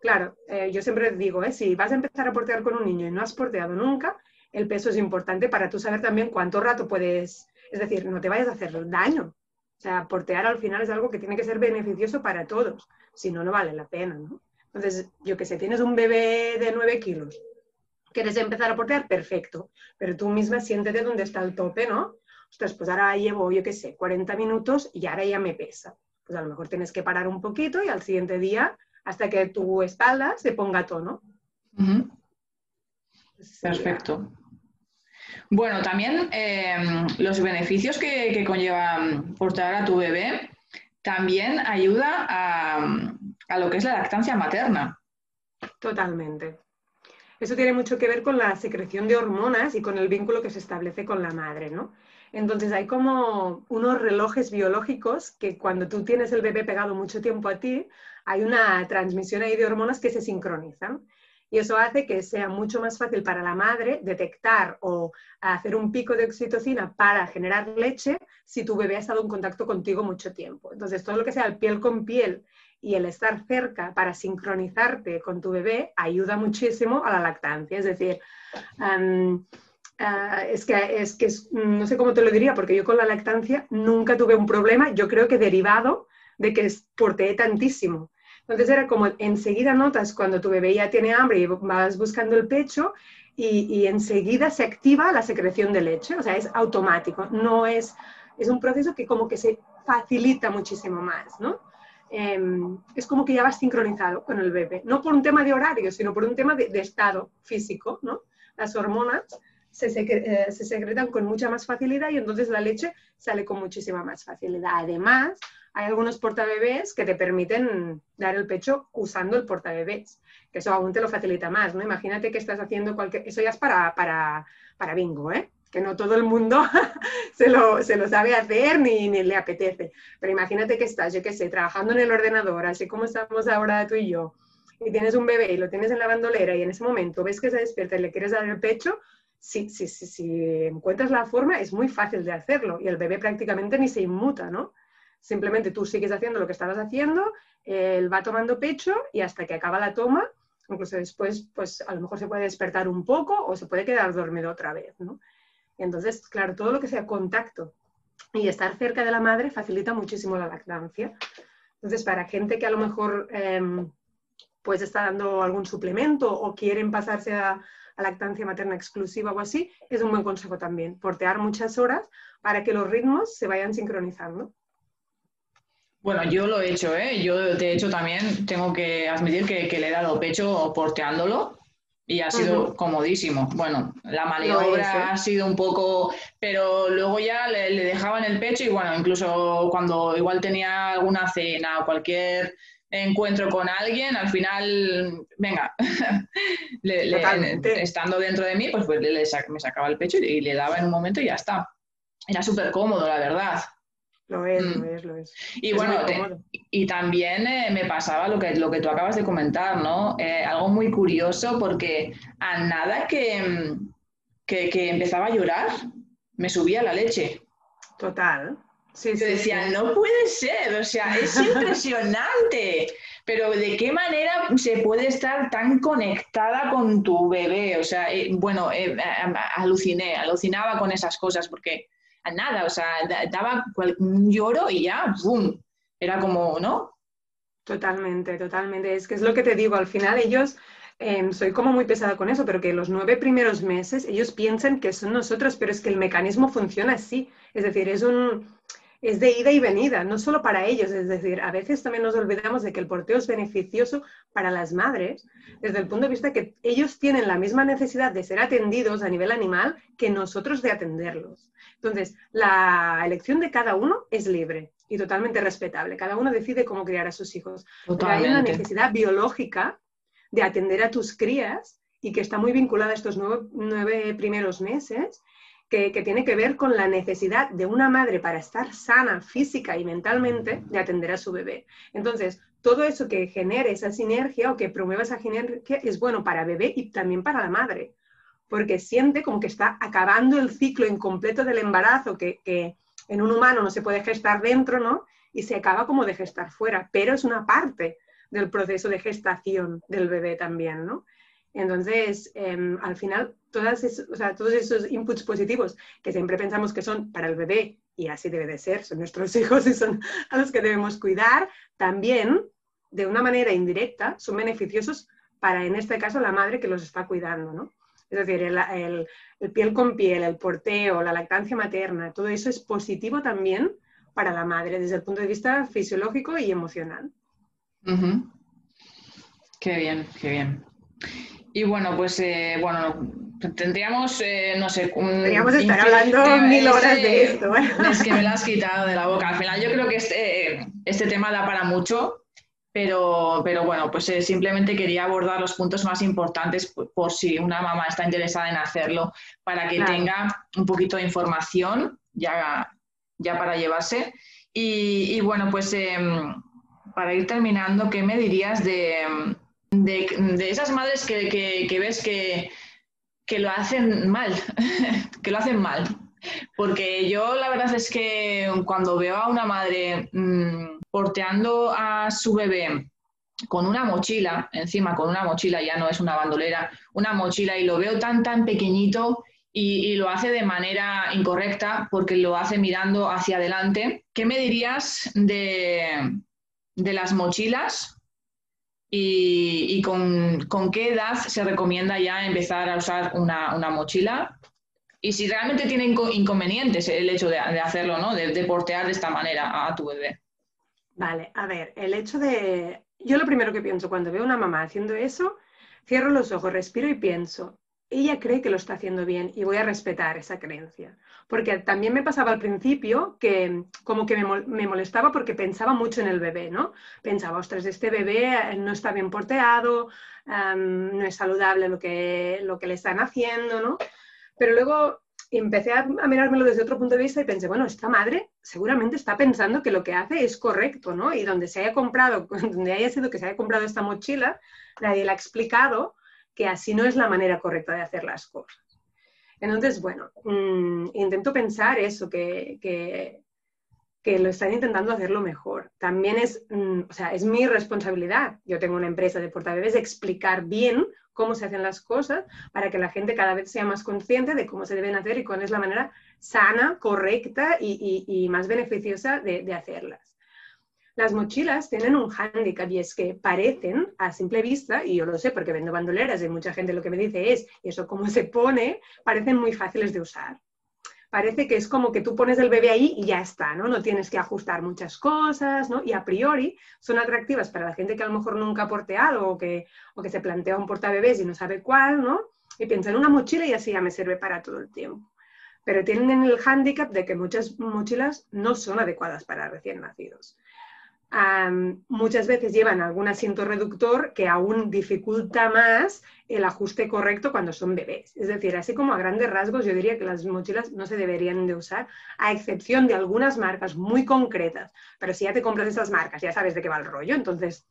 Claro, eh, yo siempre digo, ¿eh? si vas a empezar a portear con un niño y no has porteado nunca, el peso es importante para tú saber también cuánto rato puedes, es decir, no te vayas a hacer daño. O sea, portear al final es algo que tiene que ser beneficioso para todos, si no, no vale la pena, ¿no? Entonces, yo que sé, tienes un bebé de 9 kilos, quieres empezar a portear, perfecto, pero tú misma siéntete donde está el tope, ¿no? Ostras, pues ahora llevo, yo qué sé, 40 minutos y ahora ya me pesa. Pues a lo mejor tienes que parar un poquito y al siguiente día, hasta que tu espalda se ponga a tono. Perfecto. Bueno, también em, los beneficios que, que conllevan portar a tu bebé también ayuda a, a lo que es la lactancia materna. Totalmente. Eso tiene mucho que ver con la secreción de hormonas y con el vínculo que se establece con la madre, ¿no? Entonces hay como unos relojes biológicos que cuando tú tienes el bebé pegado mucho tiempo a ti, hay una transmisión ahí de hormonas que se sincronizan. Y eso hace que sea mucho más fácil para la madre detectar o hacer un pico de oxitocina para generar leche si tu bebé ha estado en contacto contigo mucho tiempo. Entonces, todo lo que sea el piel con piel y el estar cerca para sincronizarte con tu bebé ayuda muchísimo a la lactancia. Es decir, ah, es que, es que no sé cómo te lo diría, porque yo con la lactancia nunca tuve un problema, yo creo que derivado de que porteé tantísimo. Entonces era como enseguida notas cuando tu bebé ya tiene hambre y vas buscando el pecho y, y, enseguida se activa la secreción de leche, o sea, es automático, no es, es un proceso que como que se facilita muchísimo más, ¿no? Em, es como que ya vas sincronizado con el bebé, no por un tema de horario, sino por un tema de, estado físico, ¿no? Las hormonas se, eh, se, secretan con mucha más facilidad y entonces la leche sale con muchísima más facilidad. Además, hay algunos portabebés que te permiten dar el pecho usando el portabebés, que eso aún te lo facilita más, ¿no? Imagínate que estás haciendo cualquier... Eso ya es para, para, para bingo, ¿eh? que no todo el mundo (laughs) se, lo, sabe hacer ni, ni, le apetece. Pero imagínate que estás, yo qué sé, trabajando en el ordenador, así como estamos ahora tú y yo, y tienes un bebé y lo tienes en la bandolera y en ese momento ves que se despierta y le quieres dar el pecho, si, si, si, si encuentras la forma es muy fácil de hacerlo y el bebé prácticamente ni se inmuta, ¿no? Simplemente tú sigues haciendo lo que estabas haciendo, él va tomando pecho y hasta que acaba la toma, incluso después, pues a lo mejor se puede despertar un poco o se puede quedar dormido otra vez, ¿no? Entonces, claro, todo lo que sea contacto y estar cerca de la madre facilita muchísimo la lactancia. Entonces, para gente que a lo mejor em, pues está dando algún suplemento o quieren pasarse a, lactancia materna exclusiva o así, es un buen consejo también, portear muchas horas para que los ritmos se vayan sincronizando. Bueno, yo lo he hecho, ¿eh? Yo de hecho también tengo que admitir que, que le he dado pecho porteándolo y ha sido comodísimo. Bueno, la maniobra ha sido un poco, pero luego ya le, le, dejaba en el pecho y bueno, incluso cuando igual tenía alguna cena o cualquier encuentro con alguien, al final, venga, (laughs) estando dentro de mí, pues, pues me sacaba el pecho y, le daba en un momento y ya está. Era súper cómodo, la verdad. Lo es, lo mm. es, lo es. Y bueno, y también eh, me pasaba lo que, lo que tú acabas de comentar, ¿no? Eh, algo muy curioso porque a nada que, que, empezaba a llorar, me subía la leche. Total. Sí, sí, decía, no puede ser, o sea, es (laughs) impresionante. Pero ¿de qué manera se puede estar tan conectada con tu bebé? O sea, eh, bueno, aluciné, alucinaba con esas cosas porque nada, o sea, daba un lloro y ya, ¡bum! Era como, ¿no? Totalmente, totalmente. Es que es lo que te digo, al final ellos, em, soy como muy pesada con eso, pero que los nueve primeros meses ellos piensan que son nosotros, pero es que el mecanismo funciona así. Es decir, es un, es de ida y venida, no solo para ellos, es decir, a veces también nos olvidamos de que el porteo es beneficioso para las madres, desde el punto de vista que ellos tienen la misma necesidad de ser atendidos a nivel animal que nosotros de atenderlos. Entonces, la elección de cada uno es libre y totalmente respetable. Cada uno decide cómo criar a sus hijos. hay una necesidad biológica de atender a tus crías y que está muy vinculada a estos nueve primeros meses que, tiene que ver con la necesidad de una madre para estar sana física y mentalmente de atender a su bebé. Entonces, todo eso que genere esa sinergia o que promueva esa sinergia es bueno para bebé y también para la madre, porque siente como que está acabando el ciclo incompleto del embarazo, que, que en un humano no se puede gestar dentro, ¿no? Y se acaba como de gestar fuera, pero es una parte del proceso de gestación del bebé también, ¿no? Entonces, em, al final, todas todos esos inputs positivos que siempre pensamos que son para el bebé, y así debe de ser, son nuestros (laughs) hijos y son a los que debemos cuidar, también, de una manera indirecta, son beneficiosos para, en este caso, la madre que los está cuidando, ¿no? Es decir, el, piel con piel, el porteo, la lactancia materna, todo eso es positivo también para la madre desde el punto de vista fisiológico y emocional. Qué bien, qué bien. Y bueno, pues eh, bueno, tendríamos, eh, no sé... Tendríamos que estar hablando mil horas de esto. Es que me lo has quitado de la boca. Al final yo creo que este, este tema da para mucho pero, pero bueno, pues eh, simplemente quería abordar los puntos más importantes por, si una mamá está interesada en hacerlo, para que tenga un poquito de información ya, ya para llevarse. Y, bueno, pues em, para ir terminando, ¿qué me dirías de, de, esas madres que, que, ves que, que lo hacen mal? (laughs) que lo hacen mal. Porque yo la verdad es que cuando veo a una madre... Mm, porteando a su bebé con una mochila, encima con una mochila, ya no es una bandolera, una mochila y lo veo tan, tan pequeñito y, lo hace de manera incorrecta porque lo hace mirando hacia adelante. ¿Qué me dirías de, las mochilas y, con, qué edad se recomienda ya empezar a usar una, mochila? Y si realmente tiene inconvenientes el hecho de, hacerlo, ¿no? de portear de esta manera a tu bebé. Vale, a ver, el hecho de... Yo lo primero que pienso cuando veo a una mamá haciendo eso, cierro los ojos, respiro y pienso, ella cree que lo está haciendo bien y voy a respetar esa creencia. Porque también me pasaba al principio que como que me, molestaba porque pensaba mucho en el bebé, ¿no? Pensaba, ostras, este bebé eh, no está bien porteado, no es saludable lo que, lo que le están haciendo, ¿no? Pero luego empecé a, mirármelo desde otro punto de vista y pensé, bueno, esta madre seguramente está pensando que lo que hace es correcto, ¿no? Y donde se haya comprado, (laughs) donde haya sido que se haya comprado esta mochila, nadie le ha explicado que así no es la manera correcta de hacer las cosas. Entonces, bueno, mm, intento pensar eso, que, que, que, lo están intentando hacerlo mejor. También es, mm, o sea, es mi responsabilidad. Yo tengo una empresa de portabebés, explicar bien cómo se hacen las cosas para que la gente cada vez sea más consciente de cómo se deben hacer y cuál es la manera sana, correcta y, más beneficiosa de, hacerlas. Las mochilas tienen un hándicap y es que parecen a simple vista, y yo lo sé porque vendo bandoleras y mucha gente lo que me dice es, ¿y eso cómo se pone? Parecen muy fáciles de usar parece que es como que tú pones el bebé ahí y ya está, ¿no? No tienes que ajustar muchas cosas, ¿no? Y a priori son atractivas para la gente que a lo mejor nunca ha porteado o que, o que se plantea un portabebés y no sabe cuál, ¿no? Y piensa en una mochila y así ya me sirve para todo el tiempo. Pero tienen el hándicap de que muchas mochilas no son adecuadas para recién nacidos muchas veces llevan algún asiento reductor que aún dificulta más el ajuste correcto cuando son bebés. Es decir, así como a grandes rasgos yo diría que las mochilas no se deberían de usar, a excepción de algunas marcas muy concretas. Pero si ya te compras esas marcas, ya sabes de qué va el rollo, entonces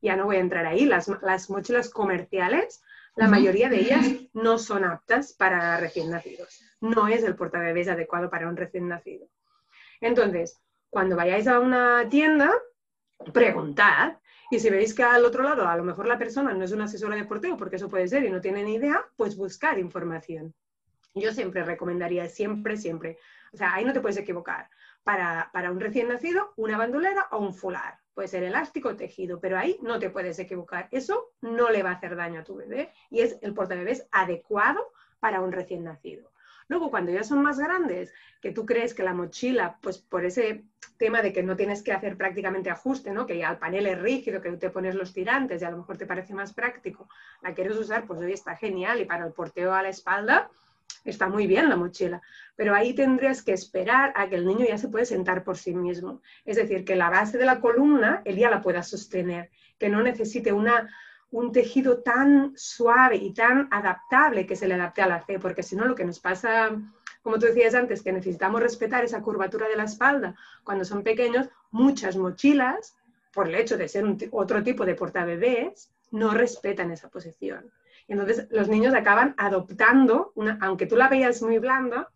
ya no voy a entrar ahí. Las, mochilas comerciales, la mayoría de ellas no son aptas para recién nacidos. No es el portabebés adecuado para un recién nacido. Entonces, cuando vayáis a una tienda, preguntad. Y si veis que al otro lado a lo mejor la persona no es una asesora de porteo, porque eso puede ser y no tiene ni idea, pues buscar información. Yo siempre recomendaría, siempre, siempre. O sea, ahí no te puedes equivocar. Para, para un recién nacido, una bandolera o un fular. Puede ser elástico o tejido, pero ahí no te puedes equivocar. Eso no le va a hacer daño a tu bebé y es el portabebés adecuado para un recién nacido. Luego, cuando ya son más grandes, que tú crees que la mochila, pues por ese tema de que no tienes que hacer prácticamente ajuste, ¿no? que ya el panel es rígido, que te pones los tirantes y a lo mejor te parece más práctico, la quieres usar, pues hoy está genial y para el porteo a la espalda está muy bien la mochila, pero ahí tendrías que esperar a que el niño ya se puede sentar por sí mismo. Es decir, que la base de la columna él ya la pueda sostener, que no necesite una un tejido tan suave y tan adaptable que se le adapte a la C, porque si no lo que nos pasa, como tú decías antes, que necesitamos respetar esa curvatura de la espalda cuando son pequeños, muchas mochilas, por el hecho de ser otro tipo de portabebés, no respetan esa posición. Entonces los niños acaban adoptando, aunque tú la veas muy blanda,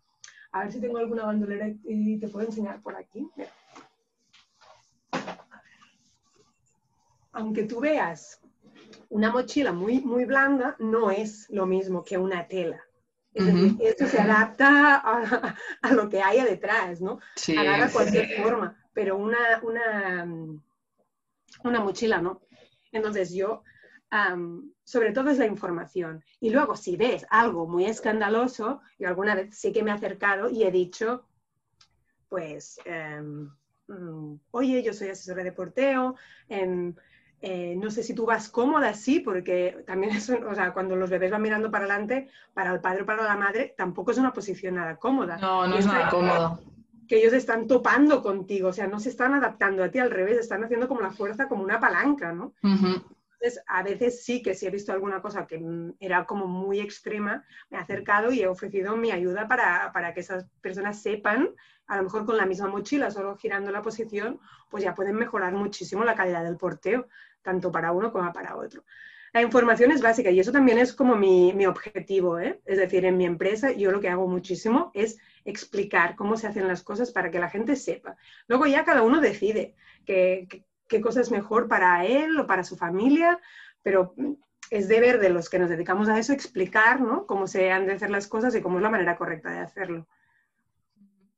a ver si tengo alguna bandolera y te puedo enseñar por aquí. aunque tú veas una mochila muy, muy blanda, no es lo mismo que una tela. Es decir, esto se adapta a, lo que haya detrás, ¿no? Sí, Agarra cualquier forma, pero una, una, una mochila, ¿no? Entonces yo, sobre todo es la información. Y luego, si ves algo muy escandaloso, yo alguna vez sí que me he acercado y he dicho, pues, em, mm, oye, yo soy asesora de porteo, em, eh, no sé si tú vas cómoda, sí, porque también (laughs) es, o sea, cuando los bebés van mirando para adelante, para el padre o para la madre, tampoco es una posición nada cómoda. No, no es nada cómodo. Que ellos están topando contigo, o sea, no se están adaptando a ti, al revés, están haciendo como la fuerza, como una palanca, ¿no? Entonces, a veces sí que si he visto alguna cosa que mm, era como muy extrema, me he acercado y he ofrecido mi ayuda para, para, que esas personas sepan, a lo mejor con la misma mochila, solo girando la posición, pues ya pueden mejorar muchísimo la calidad del porteo tanto para uno como para otro. La información es básica y eso también es como mi, mi objetivo, ¿eh? es decir, en mi empresa yo lo que hago muchísimo es explicar cómo se hacen las cosas para que la gente sepa. Luego ya cada uno decide qué, qué, cosa es mejor para él o para su familia, pero es deber de los que nos dedicamos a eso explicar ¿no? cómo se han de hacer las cosas y cómo es la manera correcta de hacerlo.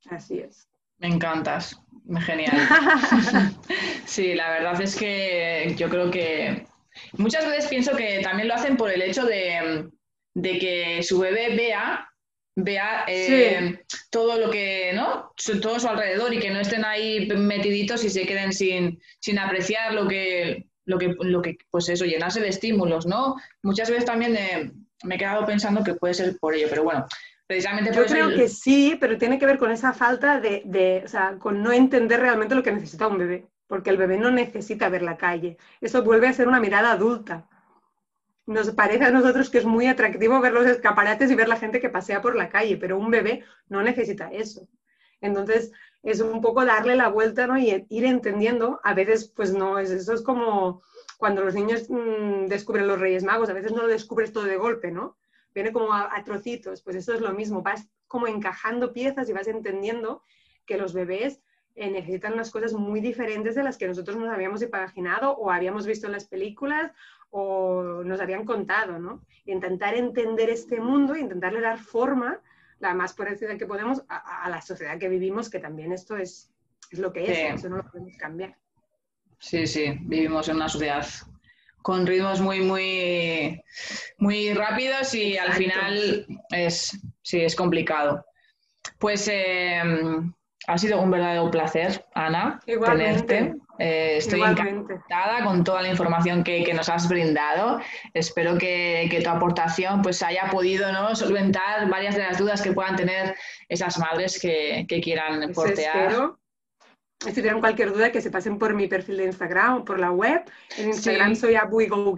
Así es. Me encantas, genial. (laughs) (laughs) sí, la verdad es que yo creo que muchas veces pienso que también lo hacen por el hecho de, que su bebé vea vea eh, todo lo que, ¿no? Todo su alrededor y que no estén ahí metiditos y se queden sin, sin apreciar lo que, lo que, lo que, pues eso, llenarse de estímulos, ¿no? Muchas veces también eh, me he quedado pensando que puede ser por ello, pero bueno, yo creo que sí, pero tiene que ver con esa falta de, o sea, con no entender realmente lo que necesita un bebé, porque el bebé no necesita ver la calle. Eso vuelve a ser una mirada adulta. Nos parece a nosotros que es muy atractivo ver los escaparates y ver la gente que pasea por la calle, pero un bebé no necesita eso. Entonces, es un poco darle la vuelta ¿no? y ir entendiendo. A veces, pues no, eso es como cuando los niños mm, descubren los Reyes Magos, a veces no lo descubres todo de golpe, ¿no? Viene como a, trocitos, pues eso es lo mismo, vas como encajando piezas y vas entendiendo que los bebés eh, necesitan unas cosas muy diferentes de las que nosotros nos habíamos imaginado o habíamos visto en las películas o nos habían contado, ¿no? intentar entender este mundo, intentarle dar forma, la más parecida que podemos, a, la sociedad que vivimos, que también esto es, es lo que es, eso no lo podemos cambiar. Sí, sí, vivimos en una sociedad con ritmos muy, muy, muy rápidos y al final es, sí, es complicado. Pues em, ha sido un verdadero placer, Ana, tenerte. Eh, estoy encantada con toda la información que, nos has brindado. Espero que, tu aportación pues, haya podido ¿no? solventar varias de las dudas que puedan tener esas madres que, quieran portear si tienen cualquier duda, que se pasen por mi perfil de Instagram o por la web. En Instagram soy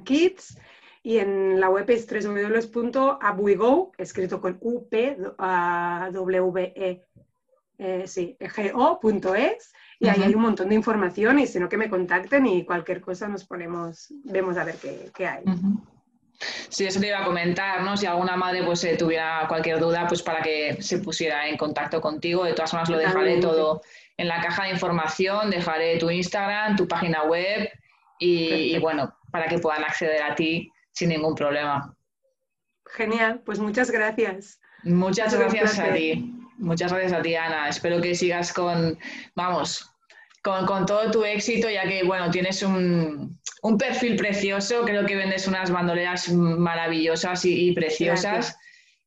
Kids y en la web es www.abuigo, escrito con U, P, W, E, eh, sí, G, O, punto es, y ahí hay un montón de información y si no que me contacten y cualquier cosa nos ponemos, vemos a ver qué, hay. Sí, eso te iba a comentar, ¿no? Si alguna madre pues eh, tuviera cualquier duda, pues para que se pusiera en contacto contigo. De todas formas, lo dejaré todo en la caja de información dejaré tu Instagram, tu página web y, bueno, para que puedan acceder a ti sin ningún problema. Genial, pues muchas gracias. Muchas gracias a ti. Muchas gracias a ti, Ana. Espero que sigas con, vamos, con, todo tu éxito, ya que, bueno, tienes un, perfil precioso. Creo que vendes unas bandoleras maravillosas y, preciosas.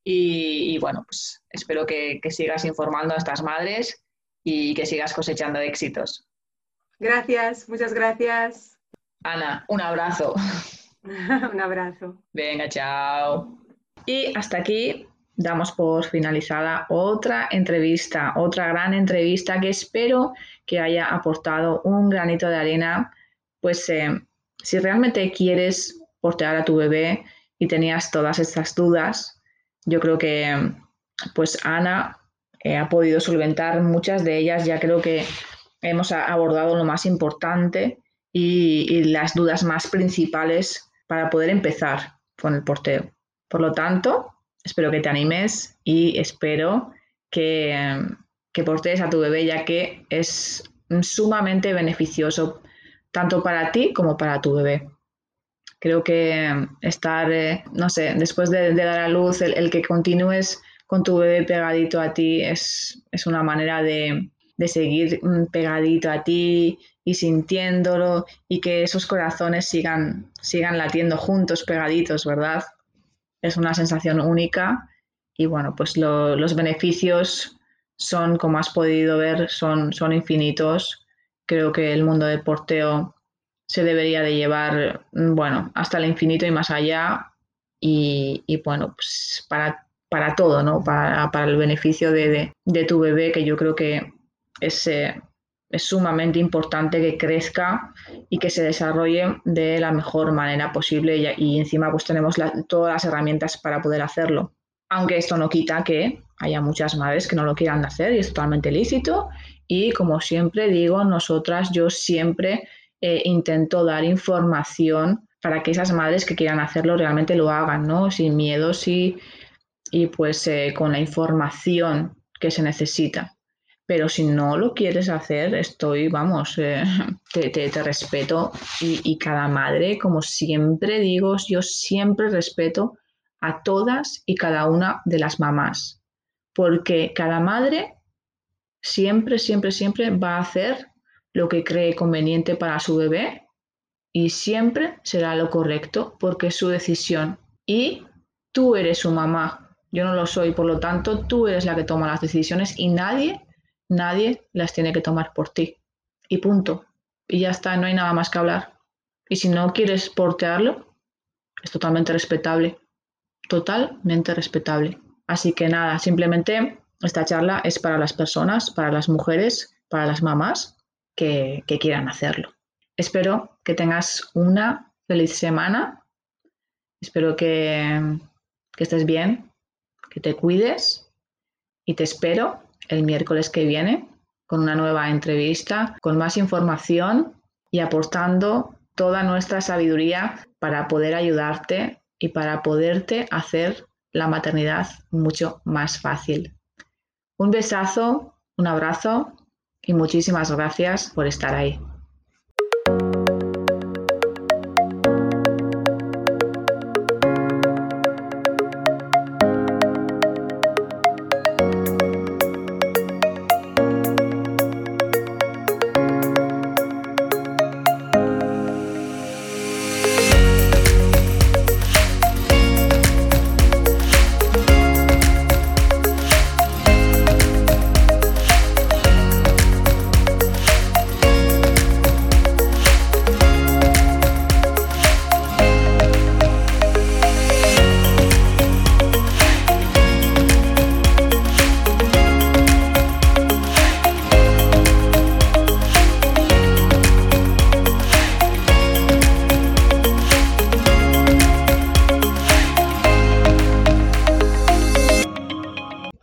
Y, bueno, pues espero que sigas informando a estas madres y que sigas cosechando éxitos. Gracias, muchas gracias. Ana, un abrazo. (laughs) un abrazo. Venga, chao. Y hasta aquí damos por finalizada otra entrevista, otra gran entrevista que espero que haya aportado un granito de arena. Pues eh, si realmente quieres portear a tu bebé y tenías todas estas dudas, yo creo que pues Ana eh, ha podido solventar muchas de ellas. Ya creo que hemos abordado lo más importante y, las dudas más principales para poder empezar con el porteo. Por lo tanto, espero que te animes y espero que, que portees a tu bebé ya que es sumamente beneficioso tanto para ti como para tu bebé. Creo que estar, eh, no sé, después de, dar a luz, el, que continúes con tu bebé pegadito a ti es, una manera de, de seguir pegadito a ti y sintiéndolo y que esos corazones sigan, sigan latiendo juntos, pegaditos, ¿verdad? Es una sensación única y bueno, pues los beneficios son, como has podido ver, son, son infinitos. Creo que el mundo del porteo se debería de llevar, bueno, hasta el infinito y más allá y, bueno, pues para, para todo, ¿no? Para, el beneficio de, tu bebé, que yo creo que es, eh, es sumamente importante que crezca y que se desarrolle de la mejor manera posible y, encima pues tenemos todas las herramientas para poder hacerlo. Aunque esto no quita que haya muchas madres que no lo quieran hacer y es totalmente lícito y como siempre digo, nosotras yo siempre eh, intento dar información para que esas madres que quieran hacerlo realmente lo hagan, ¿no? Sin miedos y, y pues eh, con la información que se necesita. Pero si no lo quieres hacer, estoy, vamos, eh, (laughs) te, respeto y, cada madre, como siempre digo, yo siempre respeto a todas y cada una de las mamás, porque cada madre siempre, siempre, siempre va a hacer lo que cree conveniente para su bebé y siempre será lo correcto porque es su decisión. Y tú eres su mamá, yo no lo soy, por lo tanto tú eres la que toma las decisiones y nadie Nadie las tiene que tomar por ti. Y punto. Y ya está, no hay nada más que hablar. Y si no quieres portearlo, es totalmente respetable. Totalmente respetable. Así que nada, simplemente esta charla es para las personas, para las mujeres, para las mamás que, quieran hacerlo. Espero que tengas una feliz semana. Espero que, que estés bien, que te cuides y te espero el miércoles que viene con una nueva entrevista, con más información y aportando toda nuestra sabiduría para poder ayudarte y para poderte hacer la maternidad mucho más fácil. Un besazo, un abrazo y muchísimas gracias por estar ahí.